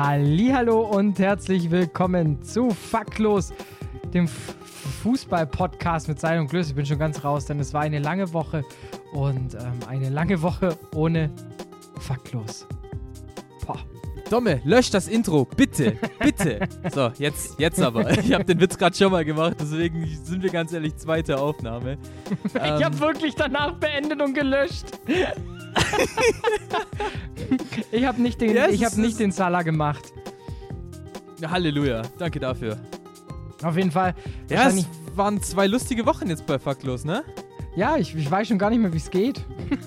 Hallo und herzlich willkommen zu Faktlos, dem Fußball-Podcast mit Seil und Glüss. Ich bin schon ganz raus, denn es war eine lange Woche und ähm, eine lange Woche ohne Faktlos. Boah. Domme, lösch das Intro, bitte, bitte. so, jetzt, jetzt aber. Ich habe den Witz gerade schon mal gemacht, deswegen sind wir ganz ehrlich zweite Aufnahme. ich ähm, habe wirklich danach beendet und gelöscht. ich habe nicht, den, yes, hab nicht den Salah gemacht. Halleluja, danke dafür. Auf jeden Fall. Ja, es waren zwei lustige Wochen jetzt bei Faktlos, ne? Ja, ich, ich weiß schon gar nicht mehr, wie es geht.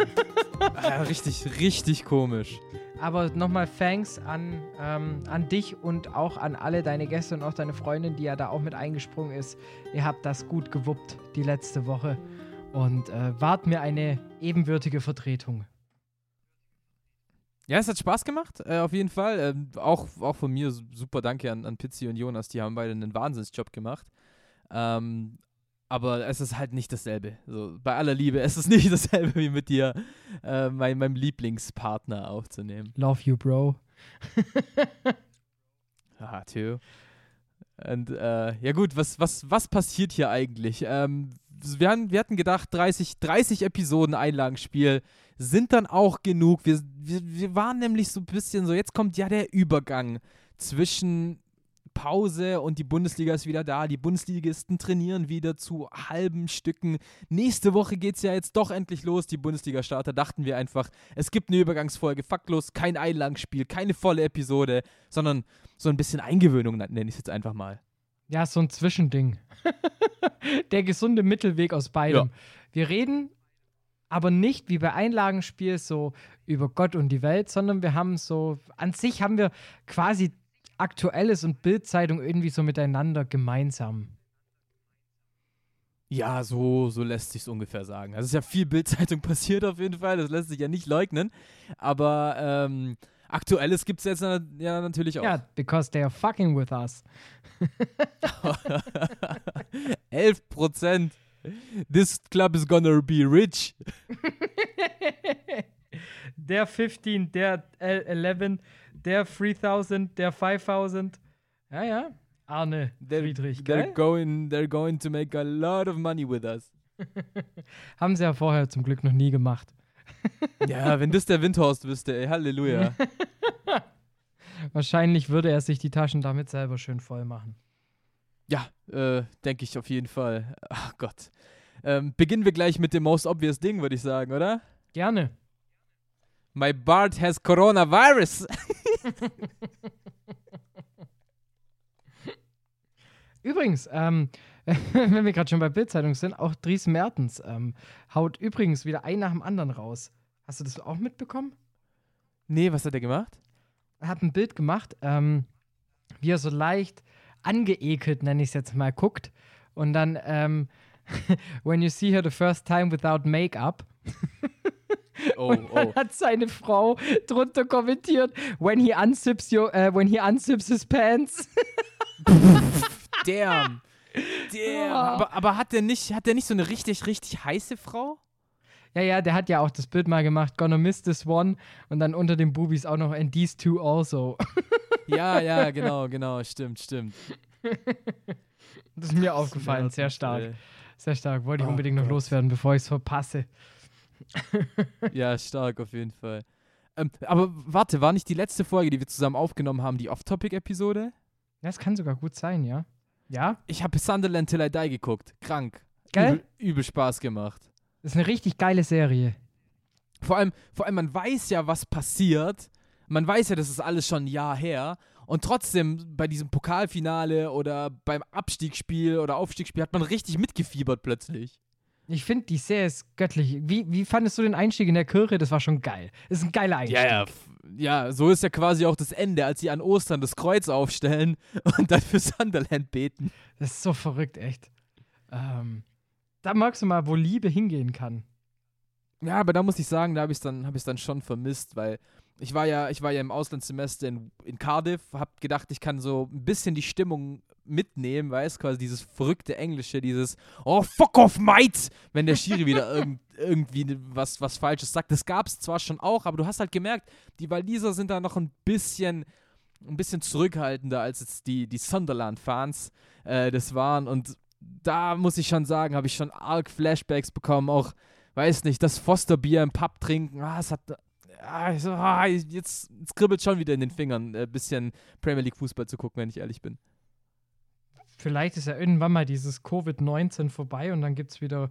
ja, richtig, richtig komisch. Aber nochmal Thanks an, ähm, an dich und auch an alle deine Gäste und auch deine Freundin, die ja da auch mit eingesprungen ist. Ihr habt das gut gewuppt die letzte Woche und äh, wart mir eine ebenbürtige Vertretung. Ja, es hat Spaß gemacht, äh, auf jeden Fall. Ähm, auch, auch von mir super Danke an, an Pizzi und Jonas, die haben beide einen Wahnsinnsjob gemacht. Ähm, aber es ist halt nicht dasselbe. So, bei aller Liebe, es ist nicht dasselbe wie mit dir, äh, mein, meinem Lieblingspartner aufzunehmen. Love you, Bro. Haha, too. Und äh, ja gut, was, was, was passiert hier eigentlich? Ähm, wir, haben, wir hatten gedacht, 30, 30 Episoden Einlagenspiel sind dann auch genug. Wir, wir, wir waren nämlich so ein bisschen so, jetzt kommt ja der Übergang zwischen Pause und die Bundesliga ist wieder da. Die Bundesligisten trainieren wieder zu halben Stücken. Nächste Woche geht es ja jetzt doch endlich los. Die Bundesliga-Starter dachten wir einfach, es gibt eine Übergangsfolge. Faktlos, kein Einlagenspiel, keine volle Episode, sondern so ein bisschen Eingewöhnung nenne ich es jetzt einfach mal. Ja, so ein Zwischending. Der gesunde Mittelweg aus beidem. Ja. Wir reden aber nicht wie bei Einlagenspiel so über Gott und die Welt, sondern wir haben so, an sich haben wir quasi Aktuelles und Bildzeitung irgendwie so miteinander gemeinsam. Ja, so, so lässt sich ungefähr sagen. Also es ist ja viel Bildzeitung passiert auf jeden Fall, das lässt sich ja nicht leugnen. Aber ähm, Aktuelles gibt es jetzt ja natürlich auch. Ja, because they are fucking with us. 11 Prozent. This club is gonna be rich. der 15, der 11, der 3000, der 5000. Ja, ja. Arne they're, Friedrich, they're going, they're going to make a lot of money with us. Haben sie ja vorher zum Glück noch nie gemacht. Ja, wenn das der Windhorst wüsste, ey, Halleluja. Wahrscheinlich würde er sich die Taschen damit selber schön voll machen. Ja, äh, denke ich auf jeden Fall. Ach Gott. Ähm, beginnen wir gleich mit dem most obvious Ding, würde ich sagen, oder? Gerne. My Bart has coronavirus. Übrigens, ähm, wenn wir gerade schon bei Bildzeitung sind, auch Dries Mertens ähm, haut übrigens wieder ein nach dem anderen raus. Hast du das auch mitbekommen? Nee, was hat er gemacht? Er hat ein Bild gemacht, ähm, wie er so leicht angeekelt, nenne ich es jetzt mal, guckt. Und dann, ähm, when you see her the first time without makeup. Oh, und dann oh. hat seine Frau drunter kommentiert, when he unzips your, uh, when he unzips his pants. Damn. Damn. Aber, aber, hat der nicht, hat der nicht so eine richtig, richtig heiße Frau? Ja, ja, der hat ja auch das Bild mal gemacht, Gonna miss this one. Und dann unter den Boobies auch noch, and these two also. ja, ja, genau, genau, stimmt, stimmt. Das ist mir aufgefallen, sehr stark. Sehr stark. Wollte ich oh unbedingt Gott. noch loswerden, bevor ich es verpasse. ja, stark auf jeden Fall. Ähm, aber warte, war nicht die letzte Folge, die wir zusammen aufgenommen haben, die Off-Topic-Episode? Das kann sogar gut sein, ja. Ja? Ich habe Sunderland Till I Die geguckt. Krank. Geil? Übel, übel Spaß gemacht. Das ist eine richtig geile Serie. Vor allem, vor allem, man weiß ja, was passiert. Man weiß ja, das ist alles schon ein Jahr her. Und trotzdem bei diesem Pokalfinale oder beim Abstiegsspiel oder Aufstiegsspiel hat man richtig mitgefiebert plötzlich. Ich finde, die Serie ist göttlich. Wie, wie fandest du den Einstieg in der Kirche? Das war schon geil. Das ist ein geiler Einstieg. Ja, ja, ja, so ist ja quasi auch das Ende, als sie an Ostern das Kreuz aufstellen und dann für Sunderland beten. Das ist so verrückt, echt. Ähm, da magst du mal, wo Liebe hingehen kann. Ja, aber da muss ich sagen, da habe ich es dann, hab dann schon vermisst, weil ich war ja, ich war ja im Auslandssemester in, in Cardiff, habe gedacht, ich kann so ein bisschen die Stimmung mitnehmen, weißt quasi dieses verrückte Englische, dieses Oh, fuck off, mate, wenn der Schiri wieder irgend, irgendwie was, was Falsches sagt. Das gab es zwar schon auch, aber du hast halt gemerkt, die Waliser sind da noch ein bisschen, ein bisschen zurückhaltender, als jetzt die, die Sunderland-Fans äh, das waren und da muss ich schon sagen, habe ich schon arg Flashbacks bekommen, auch weiß nicht, das Fosterbier im Pub trinken, ah, es hat, ah, so, ah, jetzt, jetzt kribbelt schon wieder in den Fingern, ein bisschen Premier League Fußball zu gucken, wenn ich ehrlich bin. Vielleicht ist ja irgendwann mal dieses Covid-19 vorbei und dann gibt es wieder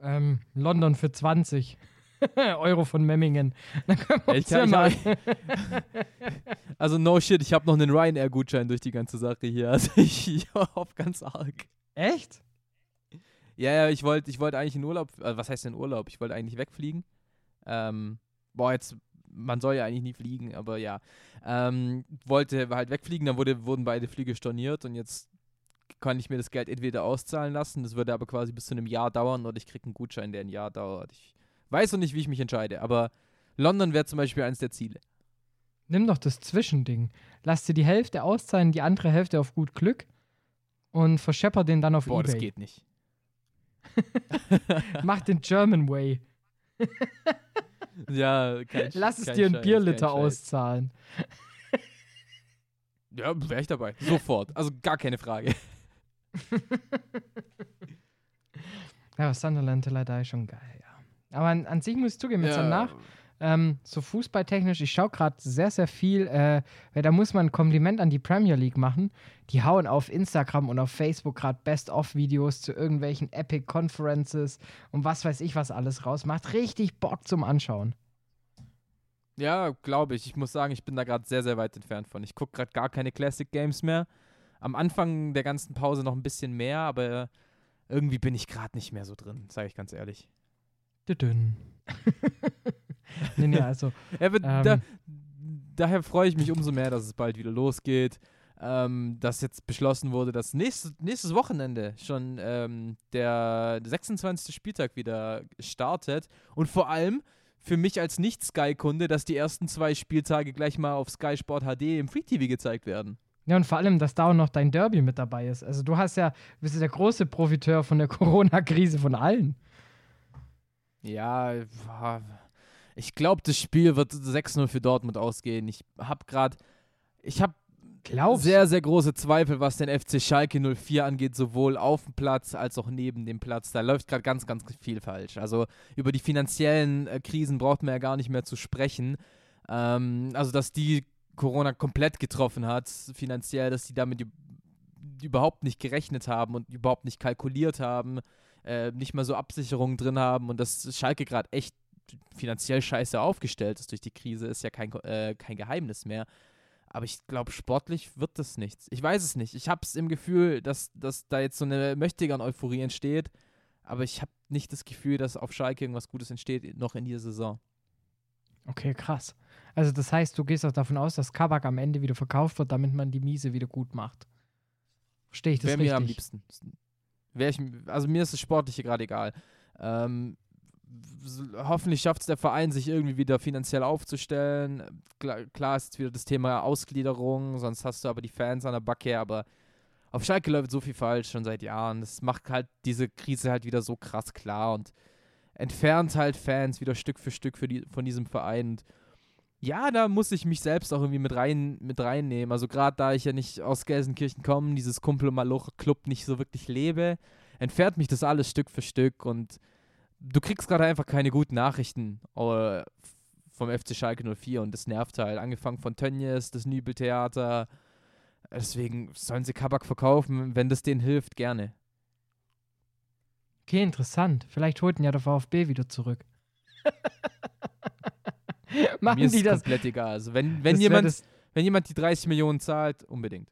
ähm, London für 20 Euro von Memmingen. Dann können wir uns Ich ja hab- mal. ich Also no shit, ich habe noch einen Ryanair-Gutschein durch die ganze Sache hier, also ich, ich hoffe ganz arg. Echt? Ja, ja, ich wollte ich wollt eigentlich in Urlaub, äh, was heißt denn Urlaub? Ich wollte eigentlich wegfliegen. Ähm, boah, jetzt, man soll ja eigentlich nie fliegen, aber ja. Ähm, wollte halt wegfliegen, dann wurde, wurden beide Flüge storniert und jetzt kann ich mir das Geld entweder auszahlen lassen, das würde aber quasi bis zu einem Jahr dauern oder ich kriege einen Gutschein, der ein Jahr dauert. Ich weiß noch nicht, wie ich mich entscheide, aber London wäre zum Beispiel eines der Ziele. Nimm doch das Zwischending. Lass dir die Hälfte auszahlen, die andere Hälfte auf gut Glück und verschepper den dann auf Boah, das Ebay. geht nicht. Mach den German Way. Ja, kein Lass es kein dir einen Scheiß, Bierliter auszahlen. Ja, wäre ich dabei. Sofort. Also gar keine Frage. Ja, aber Sunderland Teller ist schon geil, ja. Aber an, an sich muss ich zugeben, jetzt danach, ähm, so fußballtechnisch, ich schaue gerade sehr, sehr viel, äh, weil da muss man ein Kompliment an die Premier League machen. Die hauen auf Instagram und auf Facebook gerade Best-of-Videos zu irgendwelchen Epic Conferences und was weiß ich was alles raus. Macht richtig Bock zum Anschauen. Ja, glaube ich. Ich muss sagen, ich bin da gerade sehr, sehr weit entfernt von. Ich gucke gerade gar keine Classic Games mehr. Am Anfang der ganzen Pause noch ein bisschen mehr, aber irgendwie bin ich gerade nicht mehr so drin, sage ich ganz ehrlich. Dünn. nee, nee, also, Ja, aber Ähm. da, daher freue ich mich umso mehr, dass es bald wieder losgeht. Ähm, dass jetzt beschlossen wurde, dass nächstes, nächstes Wochenende schon ähm, der 26. Spieltag wieder startet. Und vor allem für mich als Nicht-Sky-Kunde, dass die ersten zwei Spieltage gleich mal auf Sky Sport HD im Free TV gezeigt werden. ja, und vor allem, dass da auch noch dein Derby mit dabei ist. Also, du hast ja, bist ja der große Profiteur von der Corona-Krise von allen. Ja, wa- ich glaube, das Spiel wird 6-0 für Dortmund ausgehen. Ich habe gerade, ich habe sehr, sehr große Zweifel, was den FC Schalke 04 angeht, sowohl auf dem Platz als auch neben dem Platz. Da läuft gerade ganz, ganz viel falsch. Also über die finanziellen äh, Krisen braucht man ja gar nicht mehr zu sprechen. Ähm, also, dass die Corona komplett getroffen hat, finanziell, dass die damit üb- überhaupt nicht gerechnet haben und überhaupt nicht kalkuliert haben, äh, nicht mal so Absicherungen drin haben und dass Schalke gerade echt finanziell scheiße aufgestellt ist durch die Krise, ist ja kein, äh, kein Geheimnis mehr. Aber ich glaube, sportlich wird das nichts. Ich weiß es nicht. Ich habe es im Gefühl, dass, dass da jetzt so eine Möchtegern-Euphorie entsteht. Aber ich habe nicht das Gefühl, dass auf Schalke irgendwas Gutes entsteht, noch in dieser Saison. Okay, krass. Also das heißt, du gehst auch davon aus, dass Kabak am Ende wieder verkauft wird, damit man die Miese wieder gut macht. Verstehe ich das Wäre richtig? mir am liebsten. Wär ich, also mir ist das Sportliche gerade egal. Ähm, hoffentlich schafft es der Verein, sich irgendwie wieder finanziell aufzustellen. Klar, ist jetzt wieder das Thema Ausgliederung, sonst hast du aber die Fans an der Backe, aber auf Schalke läuft so viel falsch schon seit Jahren. Das macht halt diese Krise halt wieder so krass klar und entfernt halt Fans wieder Stück für Stück für die, von diesem Verein. Und ja, da muss ich mich selbst auch irgendwie mit rein mit reinnehmen. Also gerade da ich ja nicht aus Gelsenkirchen komme, dieses Kumpel und Malocher Club nicht so wirklich lebe, entfernt mich das alles Stück für Stück und du kriegst gerade einfach keine guten Nachrichten äh, vom FC Schalke 04 und das nervt halt. Angefangen von Tönnies, das Nübeltheater. Deswegen sollen sie Kabak verkaufen, wenn das denen hilft, gerne. Okay, interessant. Vielleicht holt ihn ja der VfB wieder zurück. Machen Mir ist die das? komplett egal. Also wenn, wenn, jemand, Wäre das, wenn jemand die 30 Millionen zahlt, unbedingt.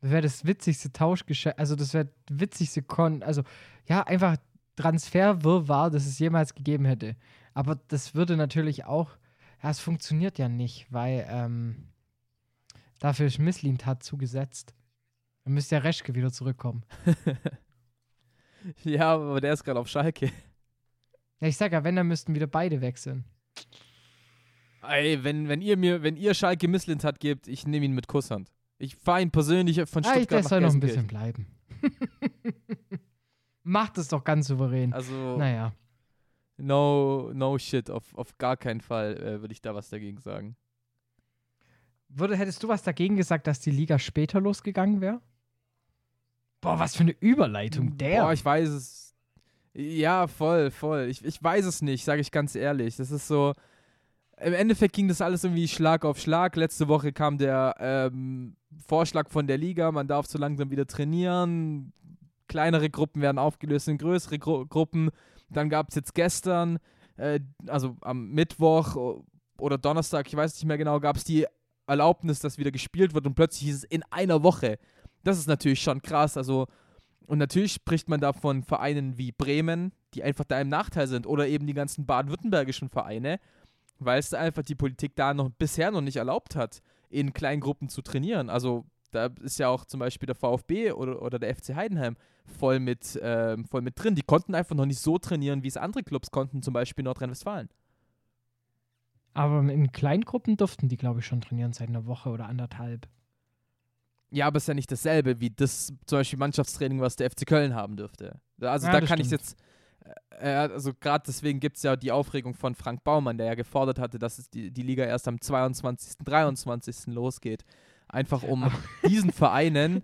das, wär das witzigste Tauschgeschäft. Also, das wäre witzigste Kon. Also, ja, einfach Transferwirrwarr, das es jemals gegeben hätte. Aber das würde natürlich auch, ja, es funktioniert ja nicht, weil ähm, dafür ist Misslintat zugesetzt. Dann müsste ja Reschke wieder zurückkommen. ja, aber der ist gerade auf Schalke. Ja, ich sag ja, wenn, dann müssten wieder beide wechseln. Ey, wenn, wenn ihr mir, wenn ihr Schalke Misslintat gebt, ich nehme ihn mit Kusshand. Ich fahre ihn persönlich von Ah, ich, Stuttgart nach soll noch ein bisschen bleiben. Macht es doch ganz souverän. Also, naja. no, no shit, auf, auf gar keinen Fall äh, würde ich da was dagegen sagen. Würde, hättest du was dagegen gesagt, dass die Liga später losgegangen wäre? Boah, was für eine Überleitung. Der. Boah, ich weiß es. Ja, voll, voll. Ich, ich weiß es nicht, sage ich ganz ehrlich. Das ist so. Im Endeffekt ging das alles irgendwie Schlag auf Schlag. Letzte Woche kam der ähm, Vorschlag von der Liga, man darf so langsam wieder trainieren. Kleinere Gruppen werden aufgelöst in größere Gru Gruppen. Dann gab es jetzt gestern, äh, also am Mittwoch o- oder Donnerstag, ich weiß nicht mehr genau, gab es die Erlaubnis, dass wieder gespielt wird und plötzlich hieß es in einer Woche. Das ist natürlich schon krass. Also, und natürlich spricht man da von Vereinen wie Bremen, die einfach da im Nachteil sind, oder eben die ganzen baden-württembergischen Vereine, weil es einfach die Politik da noch bisher noch nicht erlaubt hat, in kleinen Gruppen zu trainieren. Also da ist ja auch zum Beispiel der VfB oder, oder der FC Heidenheim voll mit, ähm, voll mit drin. Die konnten einfach noch nicht so trainieren, wie es andere Clubs konnten, zum Beispiel Nordrhein-Westfalen. Aber in Kleingruppen durften die, glaube ich, schon trainieren seit einer Woche oder anderthalb. Ja, aber es ist ja nicht dasselbe wie das zum Beispiel Mannschaftstraining, was der FC Köln haben dürfte. Also Ja, da kann ich stimmt. jetzt, äh, also gerade deswegen gibt es ja die Aufregung von Frank Baumann, der ja gefordert hatte, dass es die, die Liga erst am 22., 23. losgeht. Einfach um diesen Vereinen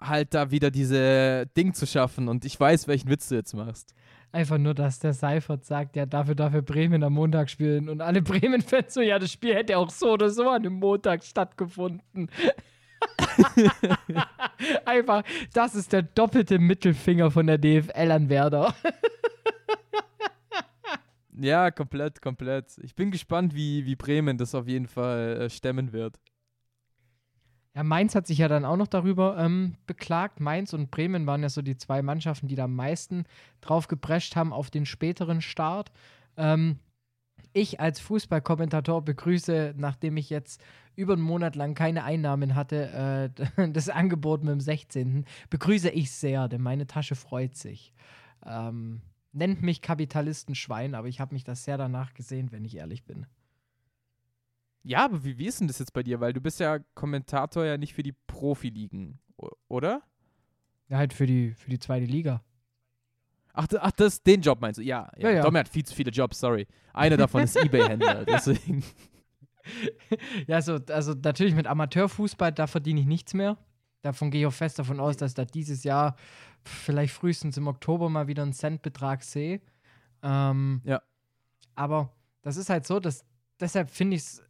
halt da wieder diese Ding zu schaffen. Und ich weiß, welchen Witz du jetzt machst. Einfach nur, dass der Seifert sagt, ja, dafür darf er Bremen am Montag spielen. Und alle Bremen-Fans so, ja, das Spiel hätte auch so oder so an dem Montag stattgefunden. Einfach, das ist der doppelte Mittelfinger von der DFL an Werder. Ja, komplett, komplett. Ich bin gespannt, wie, wie Bremen das auf jeden Fall äh, stemmen wird. Ja, Mainz hat sich ja dann auch noch darüber ähm, beklagt. Mainz und Bremen waren ja so die zwei Mannschaften, die da am meisten drauf geprescht haben auf den späteren Start. Ähm, ich als Fußballkommentator begrüße, nachdem ich jetzt über einen Monat lang keine Einnahmen hatte, äh, das Angebot mit dem 16. begrüße ich sehr, denn meine Tasche freut sich. Ähm, nennt mich Kapitalistenschwein, aber ich habe mich das sehr danach gesehen, wenn ich ehrlich bin. Ja, aber wie, wie ist denn das jetzt bei dir? Weil du bist ja Kommentator ja nicht für die Profiligen, oder? Ja, halt für die, für die zweite Liga. Ach, ach das, den Job meinst du? Ja, ja. Ja, ja. Tommy hat viel zu viele Jobs, sorry. Einer davon ist Ebay-Händler, deswegen. Ja, so, also natürlich mit Amateurfußball, da verdiene ich nichts mehr. Davon gehe ich auch fest davon aus, dass ich da dieses Jahr vielleicht frühestens im Oktober mal wieder einen Centbetrag sehe. Ähm, Ja. Aber das ist halt so, dass deshalb finde ich es,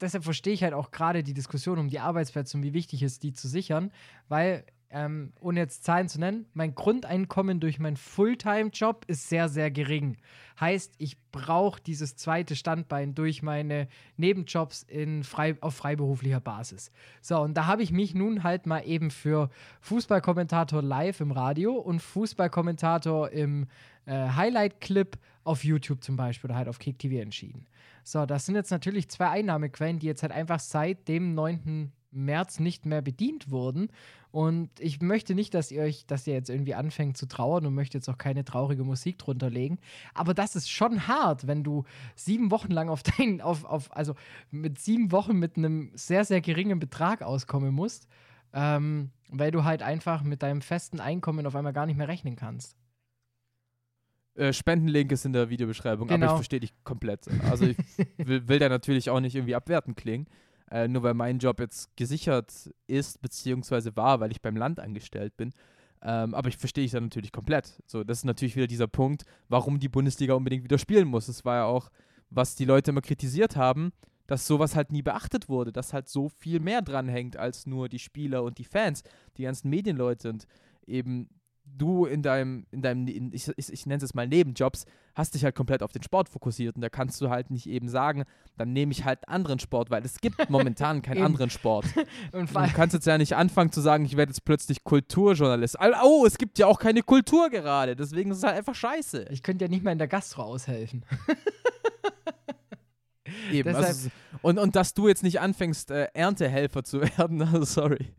deshalb verstehe ich halt auch gerade die Diskussion um die Arbeitsplätze und wie wichtig es ist, die zu sichern, weil, ähm, ohne jetzt Zahlen zu nennen, mein Grundeinkommen durch meinen Fulltime-Job ist sehr, sehr gering. Heißt, ich brauche dieses zweite Standbein durch meine Nebenjobs in frei, auf freiberuflicher Basis. So, und da habe ich mich nun halt mal eben für Fußballkommentator live im Radio und Fußballkommentator im äh, Highlight-Clip auf YouTube zum Beispiel oder halt auf Kick TV entschieden. So, das sind jetzt natürlich zwei Einnahmequellen, die jetzt halt einfach seit dem 9. März nicht mehr bedient wurden. Und ich möchte nicht, dass ihr euch, dass ihr jetzt irgendwie anfängt zu trauern und möchte jetzt auch keine traurige Musik drunter legen. Aber das ist schon hart, wenn du sieben Wochen lang auf deinen, auf, auf, also mit sieben Wochen mit einem sehr, sehr geringen Betrag auskommen musst, ähm, weil du halt einfach mit deinem festen Einkommen auf einmal gar nicht mehr rechnen kannst. Äh, Spendenlink ist in der Videobeschreibung, aber Genau. ich verstehe dich komplett. Also ich will, will da natürlich auch nicht irgendwie abwertend klingen. Äh, nur weil mein Job jetzt gesichert ist, beziehungsweise war, weil ich beim Land angestellt bin. Ähm, aber ich verstehe dich da natürlich komplett. So, das ist natürlich wieder dieser Punkt, warum die Bundesliga unbedingt wieder spielen muss. Das war ja auch, was die Leute immer kritisiert haben, dass sowas halt nie beachtet wurde, dass halt so viel mehr dranhängt als nur die Spieler und die Fans, die ganzen Medienleute und eben du in deinem, in deinem, in, ich, ich, ich nenne es mal Nebenjobs, hast dich halt komplett auf den Sport fokussiert und da kannst du halt nicht eben sagen, dann nehme ich halt anderen Sport, weil es gibt momentan keinen anderen Sport. Und Du kannst jetzt ja nicht anfangen zu sagen, ich werde jetzt plötzlich Kulturjournalist. Al- Oh, es gibt ja auch keine Kultur gerade, deswegen ist es halt einfach scheiße. ich könnte ja nicht mal in der Gastro aushelfen. Eben, Deshalb- also, und, und dass du jetzt nicht anfängst, äh, Erntehelfer zu werden, also sorry.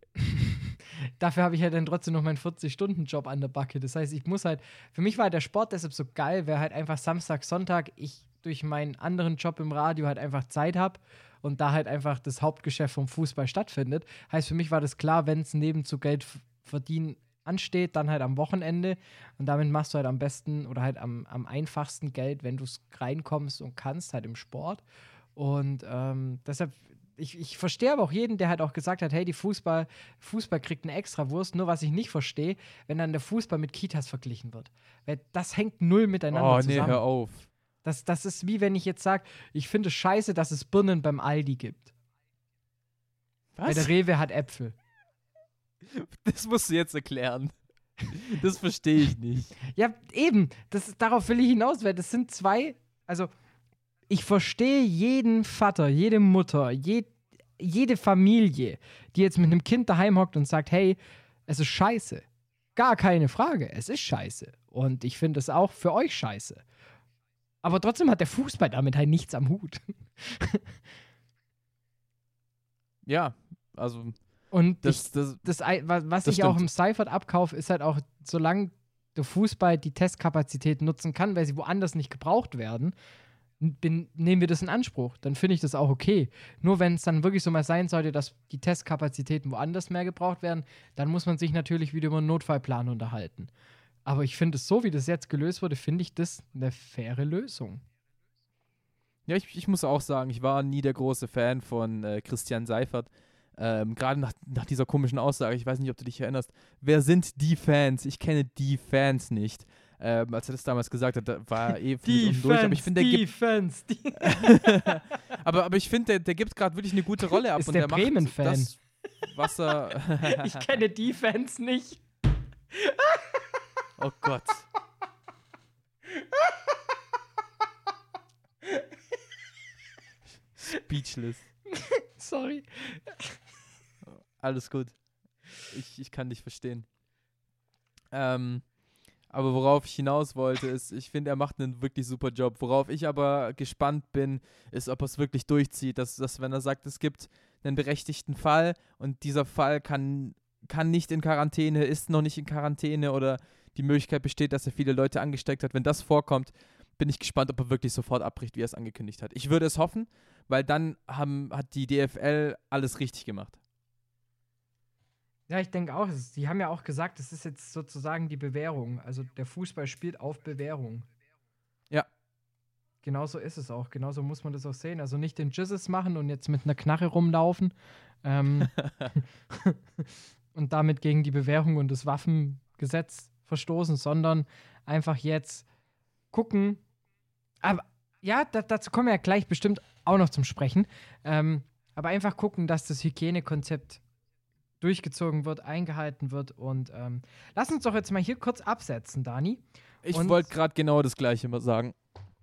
Dafür habe ich ja dann trotzdem noch meinen 40-Stunden-Job an der Backe. Das heißt, ich muss halt, für mich war der Sport deshalb so geil, weil halt einfach Samstag, Sonntag ich durch meinen anderen Job im Radio halt einfach Zeit habe und da halt einfach das Hauptgeschäft vom Fußball stattfindet. Heißt, für mich war das klar, wenn es neben zu Geld verdienen ansteht, dann halt am Wochenende und damit machst du halt am besten oder halt am, am einfachsten Geld, wenn du es reinkommst und kannst, halt im Sport. Und ähm, deshalb, ich, ich verstehe aber auch jeden, der halt auch gesagt hat, hey, die Fußball, Fußball kriegt eine extra Wurst. Nur was ich nicht verstehe, wenn dann der Fußball mit Kitas verglichen wird. Weil das hängt null miteinander Oh, nee, zusammen. hör auf. Das, das ist wie wenn ich jetzt sage, ich finde es scheiße, dass es Birnen beim Aldi gibt. Weil der Was? Rewe hat Äpfel. Das musst du jetzt erklären. Das verstehe ich nicht. Ja, eben. Das, darauf will ich hinaus, weil das sind zwei. Also, ich verstehe jeden Vater, jede Mutter, je, jede Familie, die jetzt mit einem Kind daheim hockt und sagt: Hey, es ist scheiße. Gar keine Frage, es ist scheiße. Und ich finde es auch für euch scheiße. Aber trotzdem hat der Fußball damit halt nichts am Hut. Ja, also Und ich, das, das, das, wa- was Das ich auch stimmt. im Seifert abkaufe, ist halt auch, solange der Fußball die Testkapazität nutzen kann, weil sie woanders nicht gebraucht werden, bin, nehmen wir das in Anspruch. Dann finde ich das auch okay. Nur wenn es dann wirklich so mal sein sollte, dass die Testkapazitäten woanders mehr gebraucht werden, dann muss man sich natürlich wieder über einen Notfallplan unterhalten. Aber ich finde es so, wie das jetzt gelöst wurde, finde ich das eine faire Lösung. ja, ich, ich muss auch sagen, ich war nie der große Fan von äh, Christian Seifert. Ähm, Gerade nach, nach dieser komischen Aussage, ich weiß nicht, ob du dich erinnerst. Wer sind die Fans? Ich kenne die Fans nicht. Ähm, als er das damals gesagt hat, war eh unten durch. Aber ich finde, der gibt, Defense, die aber, aber ich finde, der, der gibt gerade wirklich eine gute Rolle ab. Ist und der der macht das, was er. ich kenne Defense nicht. oh Gott. Speechless. Sorry. Alles gut. Ich, ich kann dich verstehen. Ähm, aber worauf ich hinaus wollte, ist, ich finde, er macht einen wirklich super Job. Worauf ich aber gespannt bin, ist, ob er es wirklich durchzieht. Dass, dass, wenn er sagt, es gibt einen berechtigten Fall und dieser Fall kann, kann nicht in Quarantäne, ist noch nicht in Quarantäne oder die Möglichkeit besteht, dass er viele Leute angesteckt hat. Wenn das vorkommt, bin ich gespannt, ob er wirklich sofort abbricht, wie er es angekündigt hat. Ich würde es hoffen, weil dann haben, hat die DFL alles richtig gemacht. Ja, ich denke auch. Die haben ja auch gesagt, es ist jetzt sozusagen die Bewährung. Also der Fußball spielt auf Bewährung. Ja. Genauso ist es auch. Genauso muss man das auch sehen. Also nicht den Jizzes machen und jetzt mit einer Knarre rumlaufen. Ähm, und damit gegen die Bewährung und das Waffengesetz verstoßen, sondern einfach jetzt gucken. Aber ja, da, dazu kommen wir ja gleich bestimmt auch noch zum Sprechen. Ähm, aber einfach gucken, dass das Hygienekonzept durchgezogen wird, eingehalten wird. Und ähm, lass uns doch jetzt mal hier kurz absetzen, Dani. Ich wollte gerade genau das gleiche mal sagen.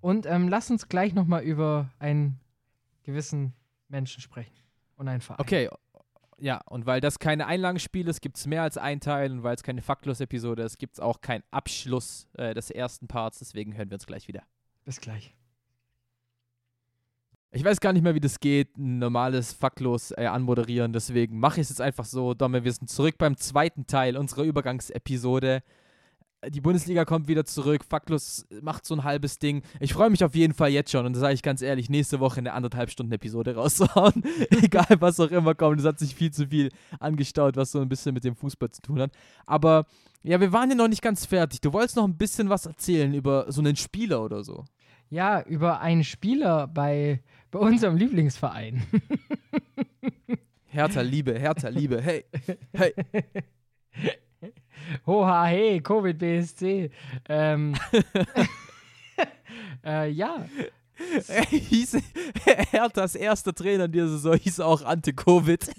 Und ähm, lass uns gleich noch mal über einen gewissen Menschen sprechen. Und einen Verein. Okay, ja, und weil das keine Einlagenspiel ist, gibt es mehr als ein Teil und weil es keine Faktlos-Episode ist, gibt es auch keinen Abschluss äh, des ersten Parts, deswegen hören wir uns gleich wieder. Bis gleich. Ich weiß gar nicht mehr, wie das geht, ein normales Faktlos äh, anmoderieren, deswegen mache ich es jetzt einfach so. Domme, wir sind zurück beim zweiten Teil unserer Übergangsepisode. Die Bundesliga kommt wieder zurück, Faktlos macht so ein halbes Ding. Ich freue mich auf jeden Fall jetzt schon und das sage ich ganz ehrlich, nächste Woche eine anderthalb Stunden Episode rauszuhauen. Egal, was auch immer kommt, es hat sich viel zu viel angestaut, was so ein bisschen mit dem Fußball zu tun hat. Aber ja, wir waren ja noch nicht ganz fertig. Du wolltest noch ein bisschen was erzählen über so einen Spieler oder so. Ja, über einen Spieler bei, bei unserem Lieblingsverein. Hertha Liebe, Hertha Liebe, hey, hey. Hoha, hey, Covid BSC. Ähm, äh, ja, Er hieß Herthas erster Trainer in dieser Saison hieß auch Ante Covid.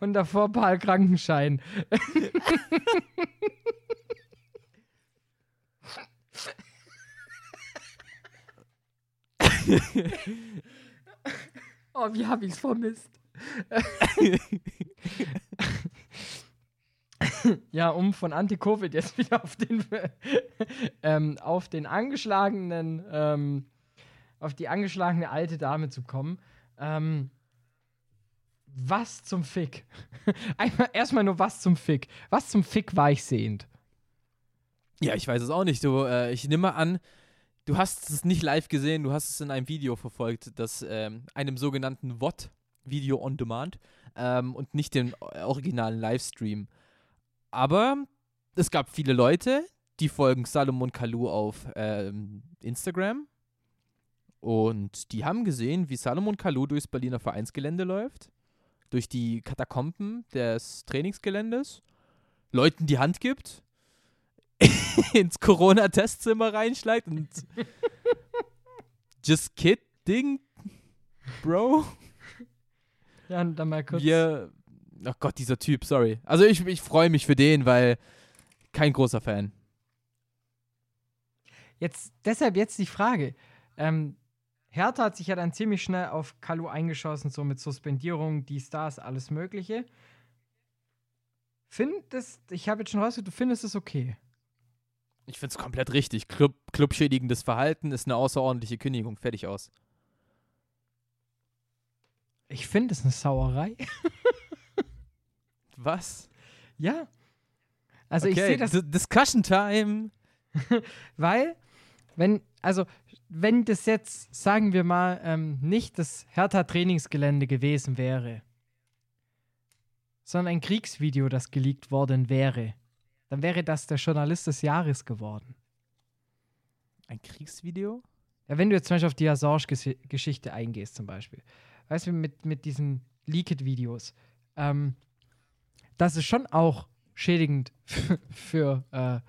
Und davor Paul Krankenschein. oh, wie hab ich's vermisst. ja, um von Anti-Covid jetzt wieder auf den, ähm, auf den angeschlagenen, ähm, auf die angeschlagene alte Dame zu kommen. Ähm, was zum Fick? Erstmal nur was zum Fick. Was zum Fick war ich sehend? Ja, ich weiß es auch nicht. Du, äh, ich nehme an, du hast es nicht live gesehen, du hast es in einem Video verfolgt, das ähm, einem sogenannten VOD, Video on Demand, ähm, und nicht den originalen Livestream. Aber es gab viele Leute, die folgen Salomon Kalou auf ähm, Instagram. Und die haben gesehen, wie Salomon Kalou durchs Berliner Vereinsgelände läuft, durch die Katakomben des Trainingsgeländes, Leuten die Hand gibt, ins Corona-Testzimmer reinschleicht und just kidding, Bro. Ja, und dann mal kurz. Wir, ach Gott, dieser Typ, sorry. Also ich, ich freue mich für den, weil kein großer Fan. Jetzt, deshalb jetzt die Frage. Ähm, Hertha hat sich ja dann ziemlich schnell auf Kalu eingeschossen, so mit Suspendierung, die Stars, alles Mögliche. Findest, ich habe jetzt schon rausgehört, du findest es okay. Ich finde es komplett richtig. Club, clubschädigendes Verhalten ist eine außerordentliche Kündigung. Fertig aus. Ich finde es eine Sauerei. Was? Ja. Also okay. ich sehe das. D Discussion Time. Weil, wenn, also, wenn das jetzt, sagen wir mal, ähm, nicht das Hertha-Trainingsgelände gewesen wäre, sondern ein Kriegsvideo, das geleakt worden wäre, dann wäre das der Journalist des Jahres geworden. Ein Kriegsvideo? Ja, wenn du jetzt zum Beispiel auf die Assange-Geschichte eingehst, zum Beispiel. Weißt du, mit, mit diesen Leaked-Videos. Ähm, das ist schon auch schädigend für, für äh,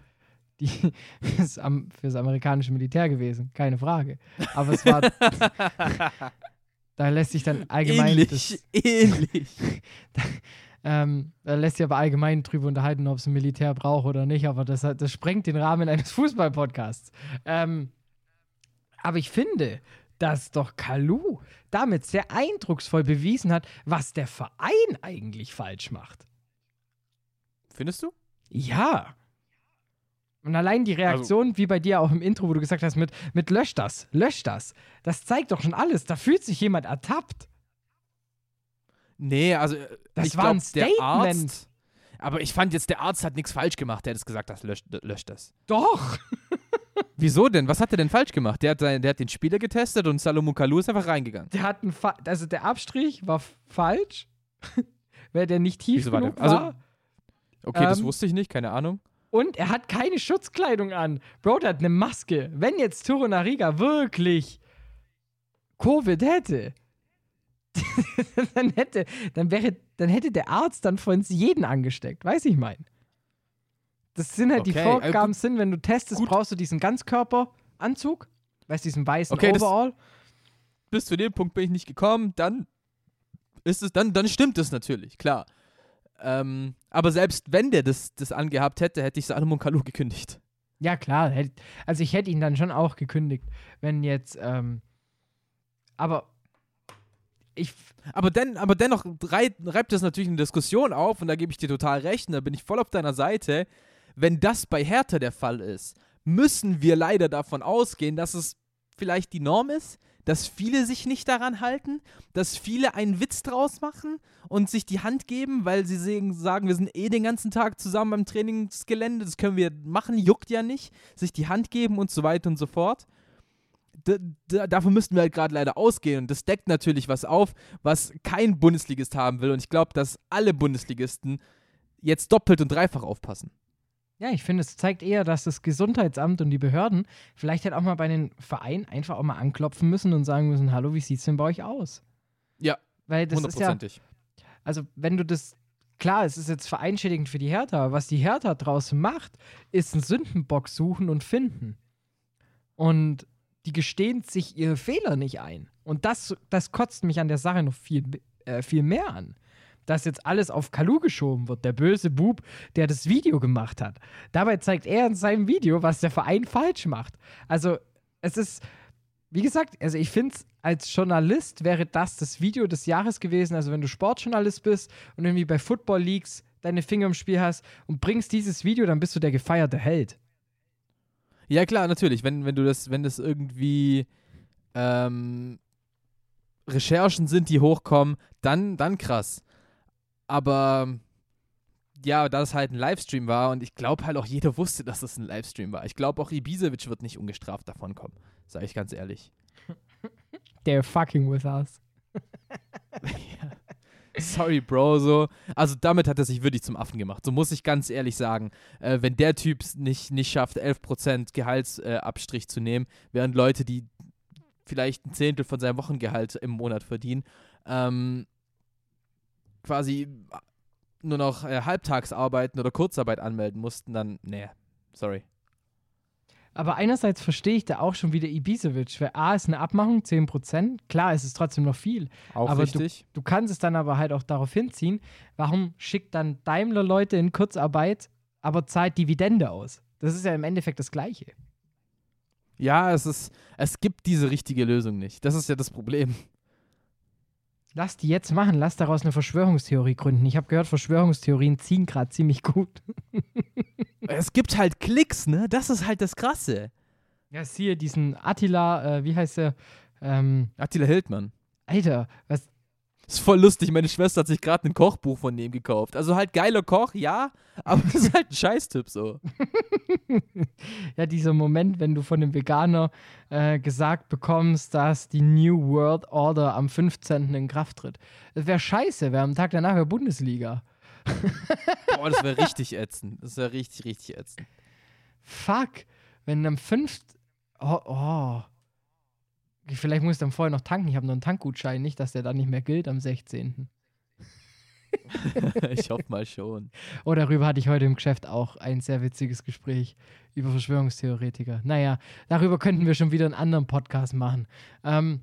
die, fürs, am, fürs amerikanische Militär gewesen, keine Frage. Aber es war. da lässt sich dann allgemein. Ähnlich, das, ähnlich. da, ähm, da lässt sich aber allgemein drüber unterhalten, ob es ein Militär braucht oder nicht, aber das, das sprengt den Rahmen eines Fußballpodcasts. Ähm, aber ich finde, dass doch Kalu damit sehr eindrucksvoll bewiesen hat, was der Verein eigentlich falsch macht. Findest du? Ja. Und allein die Reaktion, also, wie bei dir auch im Intro, wo du gesagt hast, mit, mit lösch das, lösch das, das zeigt doch schon alles. Da fühlt sich jemand ertappt. Nee, also das ich war glaub, ein Statement. Der Arzt, aber ich fand jetzt, der Arzt hat nichts falsch gemacht. Der hat es gesagt, das löscht, löscht das. Doch. Wieso denn? Was hat er denn falsch gemacht? Der hat, der hat den Spieler getestet und Salomon Kalou ist einfach reingegangen. Der hat einen Fa also der Abstrich war falsch, weil der nicht tief Wieso genug war. Der? Also, okay, das Ähm, wusste ich nicht, keine Ahnung. Und er hat keine Schutzkleidung an. Bro, der hat eine Maske. Wenn jetzt Turo Nariga wirklich Covid hätte, dann hätte, dann wäre, dann hätte der Arzt dann von uns jeden angesteckt. Weiß ich mein. Das sind halt die Okay, äh, Vorgaben gut. sind, wenn du testest, Gut. brauchst du diesen Ganzkörperanzug. Weißt du, diesen weißen Okay, das- Overall. Bis zu dem Punkt bin ich nicht gekommen, dann ist es, dann, dann stimmt es natürlich, klar. Ähm, aber selbst wenn der das, das angehabt hätte, hätte ich Salomon Kalou gekündigt. Ja, klar. Also ich hätte ihn dann schon auch gekündigt, wenn jetzt, ähm, aber ich, Aber, den, aber dennoch rei- reibt das natürlich eine Diskussion auf und da gebe ich dir total recht und da bin ich voll auf deiner Seite. Wenn das bei Hertha der Fall ist, müssen wir leider davon ausgehen, dass es vielleicht die Norm ist, dass viele sich nicht daran halten, dass viele einen Witz draus machen und sich die Hand geben, weil sie sagen, wir sind eh den ganzen Tag zusammen am Trainingsgelände, das können wir machen, juckt ja nicht, sich die Hand geben und so weiter und so fort. D davon müssten wir halt gerade leider ausgehen und das deckt natürlich was auf, was kein Bundesligist haben will und ich glaube, dass alle Bundesligisten jetzt doppelt und dreifach aufpassen. Ja, ich finde, es zeigt eher, dass das Gesundheitsamt und die Behörden vielleicht halt auch mal bei den Vereinen einfach auch mal anklopfen müssen und sagen müssen, hallo, wie sieht's denn bei euch aus? Ja, Weil das ist ja, Hundertprozentig. also wenn du das, klar, es ist jetzt vereinschädigend für die Hertha, aber was die Hertha draußen macht, ist einen Sündenbock suchen und finden. Und die gestehen sich ihre Fehler nicht ein. Und das, das kotzt mich an der Sache noch viel, äh, viel mehr an. Dass jetzt alles auf Kalu geschoben wird, der böse Bub, der das Video gemacht hat. Dabei zeigt er in seinem Video, was der Verein falsch macht. Also, es ist, wie gesagt, also ich finde es als Journalist wäre das das Video des Jahres gewesen. Also, wenn du Sportjournalist bist und irgendwie bei Football Leagues deine Finger im Spiel hast und bringst dieses Video, dann bist du der gefeierte Held. Ja, klar, natürlich. Wenn, wenn du das, wenn das irgendwie ähm, Recherchen sind, die hochkommen, dann, dann krass. Aber ja, da es halt ein Livestream war und ich glaube halt auch jeder wusste, dass es das ein Livestream war. Ich glaube auch Ibisevic wird nicht ungestraft davon kommen, sage ich ganz ehrlich. They're fucking with us. ja. Sorry, Bro, so. Also damit hat er sich wirklich zum Affen gemacht. So muss ich ganz ehrlich sagen. Äh, wenn der Typ nicht, nicht schafft, 11% Gehaltsabstrich äh, zu nehmen, während Leute, die vielleicht ein Zehntel von seinem Wochengehalt im Monat verdienen, ähm, quasi nur noch äh, Halbtagsarbeiten oder Kurzarbeit anmelden mussten, dann, nee, sorry. Aber einerseits verstehe ich da auch schon wieder Ibisevic, weil A ist eine Abmachung, 10%. Klar, es ist trotzdem noch viel. Auch aber richtig. Du, du kannst es dann aber halt auch darauf hinziehen, warum schickt dann Daimler Leute in Kurzarbeit, aber zahlt Dividende aus? Das ist ja im Endeffekt das Gleiche. Ja, es ist, es gibt diese richtige Lösung nicht. Das ist ja das Problem. Lass die jetzt machen, lass daraus eine Verschwörungstheorie gründen. Ich habe gehört, Verschwörungstheorien ziehen gerade ziemlich gut. es gibt halt Klicks, ne? Das ist halt das Krasse. Ja, siehe diesen Attila, äh, wie heißt der? Ähm, Attila Hildmann. Alter, was, ist voll lustig. Meine Schwester hat sich gerade ein Kochbuch von dem gekauft. Also halt geiler Koch, ja, aber das ist halt ein Scheißtyp so. ja, dieser Moment, wenn du von dem Veganer äh, gesagt bekommst, dass die New World Order am 15. in Kraft tritt. Das wäre scheiße, wäre am Tag danach ja Bundesliga. Boah, das wäre richtig ätzend. Das wäre richtig, richtig ätzend. Fuck, wenn am 5. Oh, oh. Vielleicht muss ich dann vorher noch tanken. Ich habe noch einen Tankgutschein, nicht, dass der dann nicht mehr gilt am 16. ich hoffe mal schon. Oh, darüber hatte ich heute im Geschäft auch ein sehr witziges Gespräch über Verschwörungstheoretiker. Naja, darüber könnten wir schon wieder einen anderen Podcast machen. Ähm,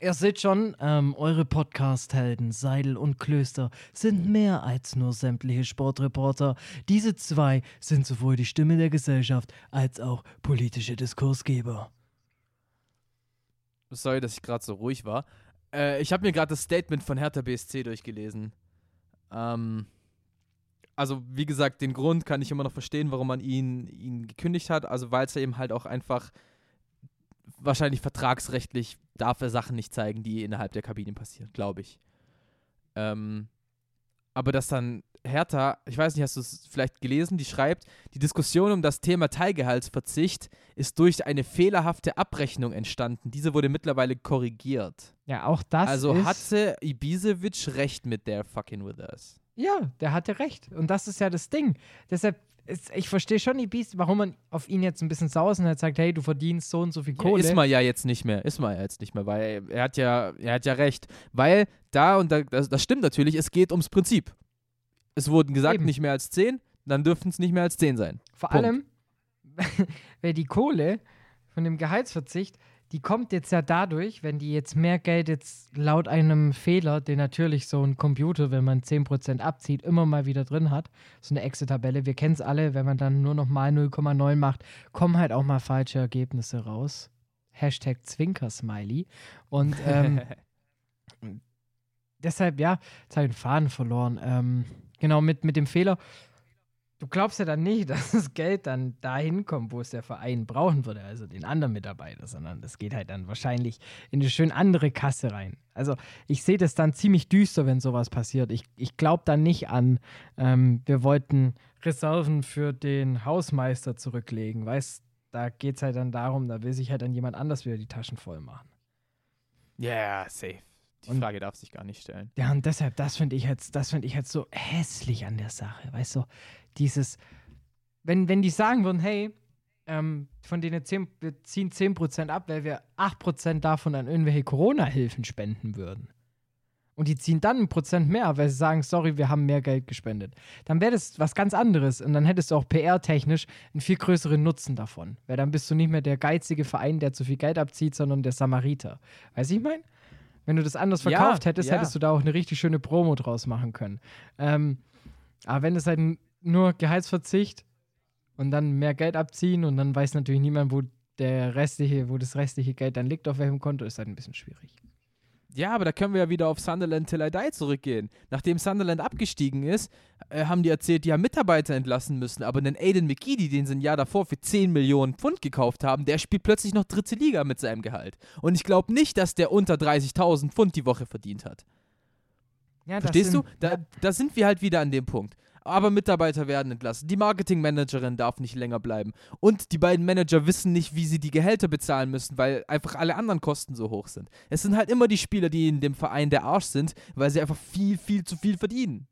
Ihr seht schon, ähm, eure Podcast-Helden Seidel und Klöster sind mehr als nur sämtliche Sportreporter. Diese zwei sind sowohl die Stimme der Gesellschaft als auch politische Diskursgeber sorry, dass ich gerade so ruhig war. Äh, ich habe mir gerade das Statement von Hertha BSC durchgelesen. Ähm, also, wie gesagt, den Grund kann ich immer noch verstehen, warum man ihn, ihn gekündigt hat. Also, weil es ja eben halt auch einfach wahrscheinlich vertragsrechtlich darf er Sachen nicht zeigen, die innerhalb der Kabine passieren, glaube ich. Ähm, aber dass dann Hertha, ich weiß nicht, hast du es vielleicht gelesen, die schreibt, die Diskussion um das Thema Teilgehaltsverzicht ist durch eine fehlerhafte Abrechnung entstanden. Diese wurde mittlerweile korrigiert. Ja, auch das Also hatte Ibisevic recht mit der fucking with us. Ja, der hatte recht. Und das ist ja das Ding. Deshalb, ist, ich verstehe schon Ibis, warum man auf ihn jetzt ein bisschen sauer ist und halt sagt, hey, du verdienst so und so viel Kohle. Ja, ist man ja jetzt nicht mehr. Ist man ja jetzt nicht mehr, weil er hat ja, er hat ja recht. Weil da, und da, das, das stimmt natürlich, es geht ums Prinzip. Es wurden gesagt, Eben. nicht mehr als 10, dann dürften es nicht mehr als 10 sein. Vor Punkt. allem, weil die Kohle von dem Gehaltsverzicht, die kommt jetzt ja dadurch, wenn die jetzt mehr Geld jetzt laut einem Fehler, den natürlich so ein Computer, wenn man 10% abzieht, immer mal wieder drin hat, so eine Excel-Tabelle, wir kennen es alle, wenn man dann nur noch mal 0,9 macht, kommen halt auch mal falsche Ergebnisse raus. Hashtag Zwinker-Smiley. Und ähm, deshalb, ja, jetzt habe ich den Faden verloren. Ähm, genau, mit, mit dem Fehler. Du glaubst ja dann nicht, dass das Geld dann dahin kommt, wo es der Verein brauchen würde, also den anderen Mitarbeiter, sondern das geht halt dann wahrscheinlich in eine schön andere Kasse rein. Also ich sehe das dann ziemlich düster, wenn sowas passiert. Ich, ich glaube dann nicht an, ähm, wir wollten Reserven für den Hausmeister zurücklegen. Weißt, da geht es halt dann darum, da will sich halt dann jemand anders wieder die Taschen voll machen. Ja, yeah, safe. Die Und- Frage darf sich gar nicht stellen. Ja, und deshalb, das finde ich jetzt, das finde ich jetzt so hässlich an der Sache. Weißt du, dieses, wenn, wenn die sagen würden, hey, ähm, von denen 10, wir ziehen 10% ab, weil wir 8% davon an irgendwelche Corona-Hilfen spenden würden. Und die ziehen dann ein Prozent mehr, weil sie sagen, sorry, wir haben mehr Geld gespendet. Dann wäre das was ganz anderes und dann hättest du auch PR-technisch einen viel größeren Nutzen davon. Weil dann bist du nicht mehr der geizige Verein, der zu viel Geld abzieht, sondern der Samariter. Weißt du, ich meine? Wenn du das anders Ja, verkauft hättest, ja. hättest du da auch eine richtig schöne Promo draus machen können. Ähm, aber wenn es halt nur Gehaltsverzicht und dann mehr Geld abziehen und dann weiß natürlich niemand, wo der restliche, wo das restliche Geld dann liegt, auf welchem Konto, ist halt ein bisschen schwierig. Ja, aber da können wir ja wieder auf Sunderland Till I Die zurückgehen. Nachdem Sunderland abgestiegen ist, äh, haben die erzählt, die haben Mitarbeiter entlassen müssen. Aber den Aiden McGeady, den sie ein Jahr davor für 10 Millionen Pfund gekauft haben, der spielt plötzlich noch dritte Liga mit seinem Gehalt. Und ich glaube nicht, dass der unter 30.000 Pfund die Woche verdient hat. Ja, Verstehst du? sind- Da, da sind wir halt wieder an dem Punkt. Aber Mitarbeiter werden entlassen. Die Marketingmanagerin darf nicht länger bleiben. Und die beiden Manager wissen nicht, wie sie die Gehälter bezahlen müssen, weil einfach alle anderen Kosten so hoch sind. Es sind halt immer die Spieler, die in dem Verein der Arsch sind, weil sie einfach viel, viel zu viel verdienen.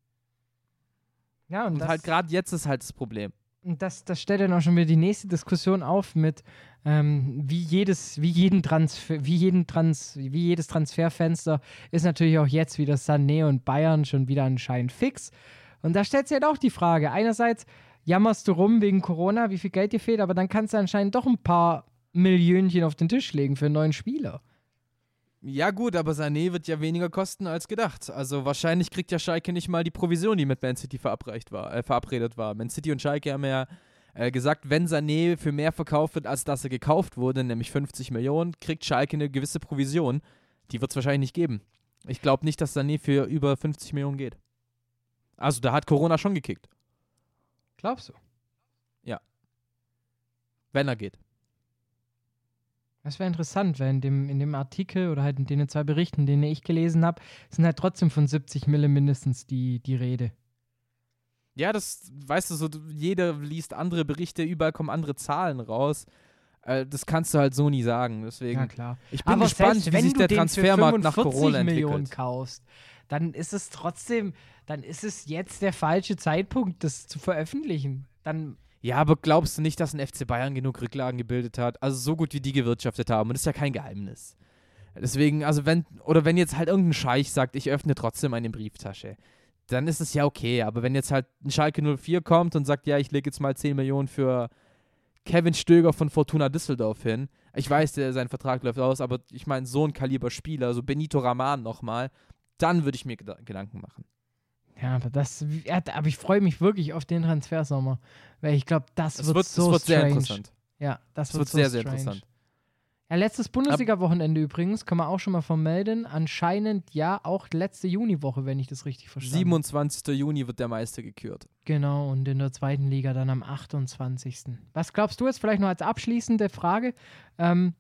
Ja, und, Und halt gerade jetzt ist halt das Problem. und das, das stellt dann auch schon wieder die nächste Diskussion auf mit, ähm, wie jedes, wie jeden Transfer, wie jeden Trans, wie jedes Transferfenster ist natürlich auch jetzt wieder Sané und Bayern schon wieder anscheinend fix. Und da stellt sich halt auch die Frage: Einerseits jammerst du rum wegen Corona, wie viel Geld dir fehlt, aber dann kannst du anscheinend doch ein paar Millionchen auf den Tisch legen für einen neuen Spieler. Ja gut, aber Sané wird ja weniger kosten als gedacht. Also wahrscheinlich kriegt ja Schalke nicht mal die Provision, die mit Man City verabreicht war, äh, verabredet war. Man City und Schalke haben ja äh, gesagt, wenn Sané für mehr verkauft wird, als dass er gekauft wurde, nämlich 50 Millionen, kriegt Schalke eine gewisse Provision. Die wird es wahrscheinlich nicht geben. Ich glaube nicht, dass Sané für über 50 Millionen geht. Also da hat Corona schon gekickt, Glaubst du? wenn er geht. Das wäre interessant, weil in dem, in dem Artikel oder halt in den zwei Berichten, denen ich gelesen habe, sind halt trotzdem von 70 Mille mindestens die, die Rede. Ja, das, weißt du, so, jeder liest andere Berichte, überall kommen andere Zahlen raus. Äh, das kannst du halt so nie sagen. Deswegen, Ja, klar. ich bin Aber gespannt, selbst wie sich der den Transfermarkt nach 45 Corona Millionen entwickelt. kaufst, dann ist es trotzdem, dann ist es jetzt der falsche Zeitpunkt, das zu veröffentlichen. Dann, Ja, aber glaubst du nicht, dass ein FC Bayern genug Rücklagen gebildet hat? Also so gut wie die gewirtschaftet haben. Und das ist ja kein Geheimnis. Deswegen, also wenn, oder wenn jetzt halt irgendein Scheich sagt, ich öffne trotzdem eine Brieftasche, dann ist es ja okay. Aber wenn jetzt halt ein Schalke 04 kommt und sagt, ja, ich lege jetzt mal 10 Millionen für Kevin Stöger von Fortuna Düsseldorf hin. Ich weiß, der, sein Vertrag läuft aus, aber ich meine, so ein Kaliber Spieler, so Benito Raman nochmal, dann würde ich mir Geda- Gedanken machen. ja, aber das, aber ich freue mich wirklich auf den Transfersommer, weil ich glaube, das Es wird, wird, so es wird sehr interessant. Ja, das Es wird, wird so sehr, sehr strange. interessant. Ja, letztes Bundesliga-Wochenende übrigens, kann man auch schon mal vermelden. Anscheinend ja auch letzte Juniwoche, wenn ich das richtig verstanden habe. 27. Juni wird der Meister gekürt. Genau, und in der zweiten Liga dann am 28. Was glaubst du jetzt vielleicht noch als abschließende Frage? Ähm,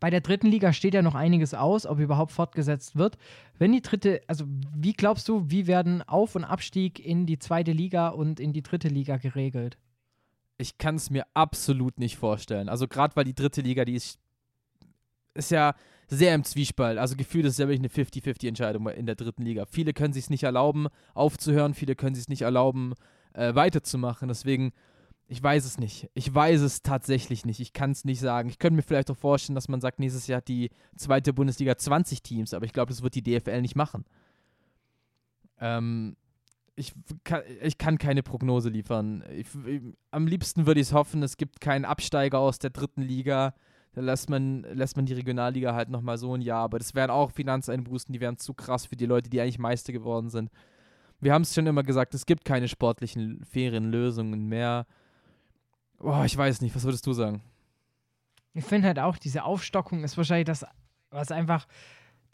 bei der dritten Liga steht ja noch einiges aus, ob überhaupt fortgesetzt wird. Wenn die dritte, also wie glaubst du, wie werden Auf- und Abstieg in die zweite Liga und in die dritte Liga geregelt? Ich kann es mir absolut nicht vorstellen. Also gerade weil die dritte Liga, die ist, ist ja sehr im Zwiespalt. Also gefühlt ist es ja wirklich eine 50-50-Entscheidung in der dritten Liga. Viele können sich nicht erlauben, aufzuhören, viele können sich nicht erlauben, äh, weiterzumachen. Deswegen, ich weiß es nicht. Ich weiß es tatsächlich nicht. Ich kann es nicht sagen. Ich könnte mir vielleicht auch vorstellen, dass man sagt, nächstes Jahr hat die zweite Bundesliga 20 Teams, aber ich glaube, das wird die DFL nicht machen. Ähm, ich kann, ich kann keine Prognose liefern. Ich, ich, am liebsten würde ich es hoffen, es gibt keinen Absteiger aus der dritten Liga. Da lässt man, lässt man die Regionalliga halt nochmal so ein Jahr. Aber das wären auch Finanzeinbußen, die wären zu krass für die Leute, die eigentlich Meister geworden sind. Wir haben es schon immer gesagt, es gibt keine sportlichen, fairen Lösungen mehr. Boah, ich weiß nicht, was würdest du sagen? Ich finde halt auch, diese Aufstockung ist wahrscheinlich das, was einfach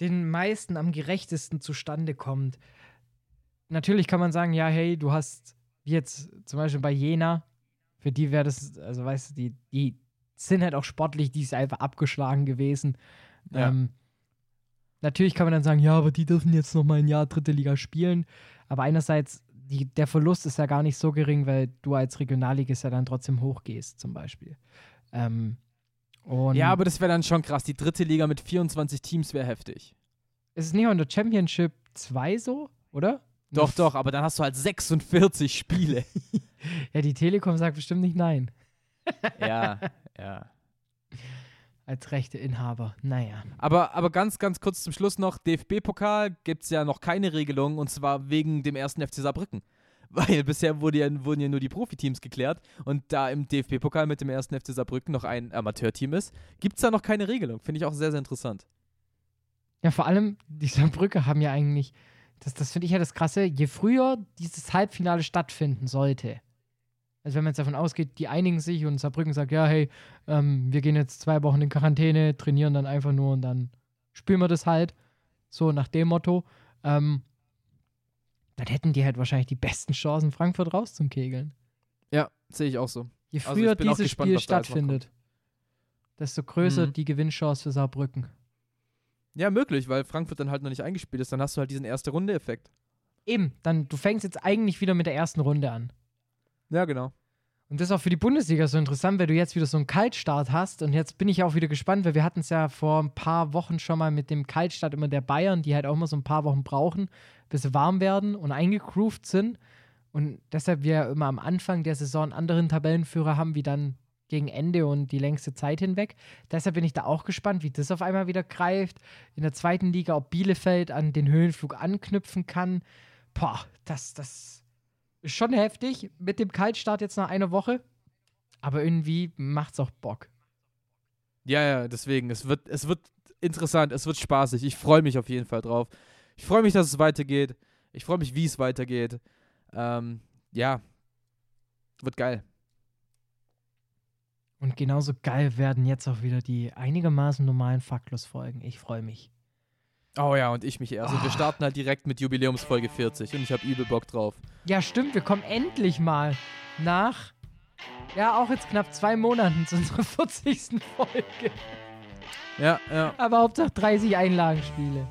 den meisten am gerechtesten zustande kommt. Natürlich kann man sagen, ja, hey, du hast jetzt zum Beispiel bei Jena, für die wäre das, also weißt du, die, die sind halt auch sportlich, die ist einfach abgeschlagen gewesen. Ja. Ähm, natürlich kann man dann sagen, ja, aber die dürfen jetzt noch mal ein Jahr dritte Liga spielen. Aber einerseits, die, der Verlust ist ja gar nicht so gering, weil du als Regionalligist ja dann trotzdem hochgehst, zum Beispiel. Ähm, Ja, aber das wäre dann schon krass. Die dritte Liga mit 24 Teams wäre heftig. ist es nicht auch in der Championship 2 so, oder? Doch, doch, aber dann hast du halt 46 Spiele. Ja, die Telekom sagt bestimmt nicht nein. ja, ja. Als rechte Inhaber. Naja. Aber, aber ganz, ganz kurz zum Schluss noch: DFB-Pokal gibt es ja noch keine Regelung und zwar wegen dem ersten FC Saarbrücken. Weil bisher wurde ja, wurden ja nur die Profiteams geklärt und da im DFB-Pokal mit dem ersten FC Saarbrücken noch ein Amateurteam ist, gibt es da noch keine Regelung. Finde ich auch sehr, sehr interessant. Ja, vor allem, die Saarbrücker haben ja eigentlich, das, das finde ich ja das Krasse, je früher dieses Halbfinale stattfinden sollte, also wenn man jetzt davon ausgeht, die einigen sich und Saarbrücken sagt, ja, hey, ähm, wir gehen jetzt zwei Wochen in Quarantäne, trainieren dann einfach nur und dann spielen wir das halt, so nach dem Motto, ähm, dann hätten die halt wahrscheinlich die besten Chancen, Frankfurt rauszukegeln. Ja, sehe ich auch so. Je Also früher auch dieses gespannt, Spiel stattfindet, desto größer Mhm. die Gewinnchance für Saarbrücken. Ja, möglich, weil Frankfurt dann halt noch nicht eingespielt ist. Dann hast du halt diesen erste Runde-Effekt. Eben, dann, du fängst jetzt eigentlich wieder mit der ersten Runde an. Ja, genau. Und das ist auch für die Bundesliga so interessant, weil du jetzt wieder so einen Kaltstart hast. Und jetzt bin ich auch wieder gespannt, weil wir hatten es ja vor ein paar Wochen schon mal mit dem Kaltstart immer der Bayern, die halt auch immer so ein paar Wochen brauchen, bis sie warm werden und eingegroovt sind. Und deshalb wir immer am Anfang der Saison einen anderen Tabellenführer haben, wie dann gegen Ende und die längste Zeit hinweg. Deshalb bin ich da auch gespannt, wie das auf einmal wieder greift. In der zweiten Liga, ob Bielefeld an den Höhenflug anknüpfen kann. Boah, das, das schon heftig mit dem Kaltstart jetzt nach einer Woche. Aber irgendwie macht's auch Bock. Ja, ja, deswegen. Es wird, es wird interessant, es wird spaßig. Ich freue mich auf jeden Fall drauf. Ich freue mich, dass es weitergeht. Ich freue mich, wie es weitergeht. Ähm, ja. Wird geil. Und genauso geil werden jetzt auch wieder die einigermaßen normalen Faktlos-Folgen. Ich freue mich. Oh ja, und ich mich erst. Und wir Ah. starten halt direkt mit Jubiläumsfolge 40 und ich habe übel Bock drauf. Ja, stimmt, wir kommen endlich mal nach, ja, auch jetzt knapp zwei Monaten zu unserer 40. Folge. Ja, ja. Aber Hauptsache 30 Einlagenspiele.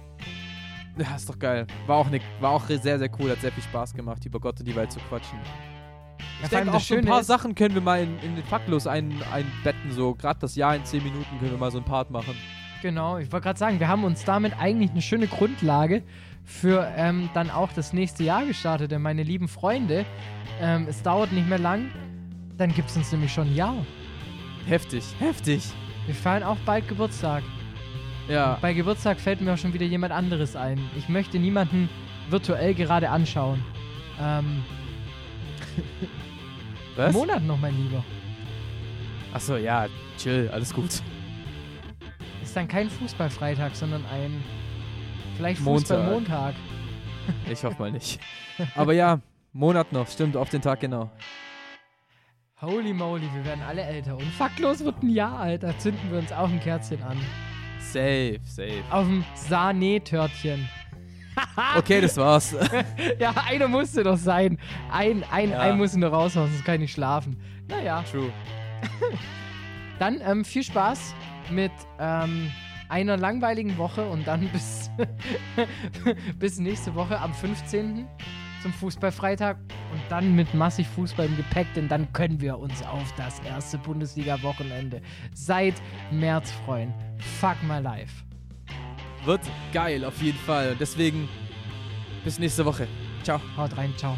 Ja, ist doch geil. War auch, ne, war auch sehr, sehr cool. Hat sehr viel Spaß gemacht, über Gott und die Welt zu quatschen. Ja, Ich denke auch so ein paar ist, Sachen können wir mal in, in den Faktlos ein, einbetten. So, gerade das Jahr in 10 Minuten können wir mal so ein Part machen. Genau, ich wollte gerade sagen, wir haben uns damit eigentlich eine schöne Grundlage für ähm, dann auch das nächste Jahr gestartet. Denn meine lieben Freunde, ähm, es dauert nicht mehr lang, dann gibt es uns nämlich schon ein Jahr. Heftig, heftig. Wir feiern auch bald Geburtstag. Ja, Bei Geburtstag fällt mir auch schon wieder jemand anderes ein. Ich möchte niemanden virtuell gerade anschauen. Ähm, was? Monat noch, mein Lieber. Achso, ja, chill, alles gut. Dann kein Fußballfreitag, sondern ein vielleicht Montag. Fußballmontag. Ich hoffe mal nicht. Aber ja, Monat noch, stimmt, auf den Tag genau. Holy moly, wir werden alle älter. Und faktlos wird ein Jahr alt. Da zünden wir uns auch ein Kerzchen an. Safe, safe. Auf dem Sahne-Törtchen. Okay, das war's. Ja, einer musste doch sein. Ein, ein, Ja. ein muss nur raushauen, sonst kann ich nicht schlafen. Naja, True. dann ähm, viel Spaß mit ähm, einer langweiligen Woche und dann bis, bis nächste Woche am 15. zum Fußballfreitag und dann mit massig Fußball im Gepäck, denn dann können wir uns auf das erste Bundesliga-Wochenende seit März freuen. Fuck my life. Wird geil, auf jeden Fall. Deswegen, bis nächste Woche. Ciao. Haut rein, ciao.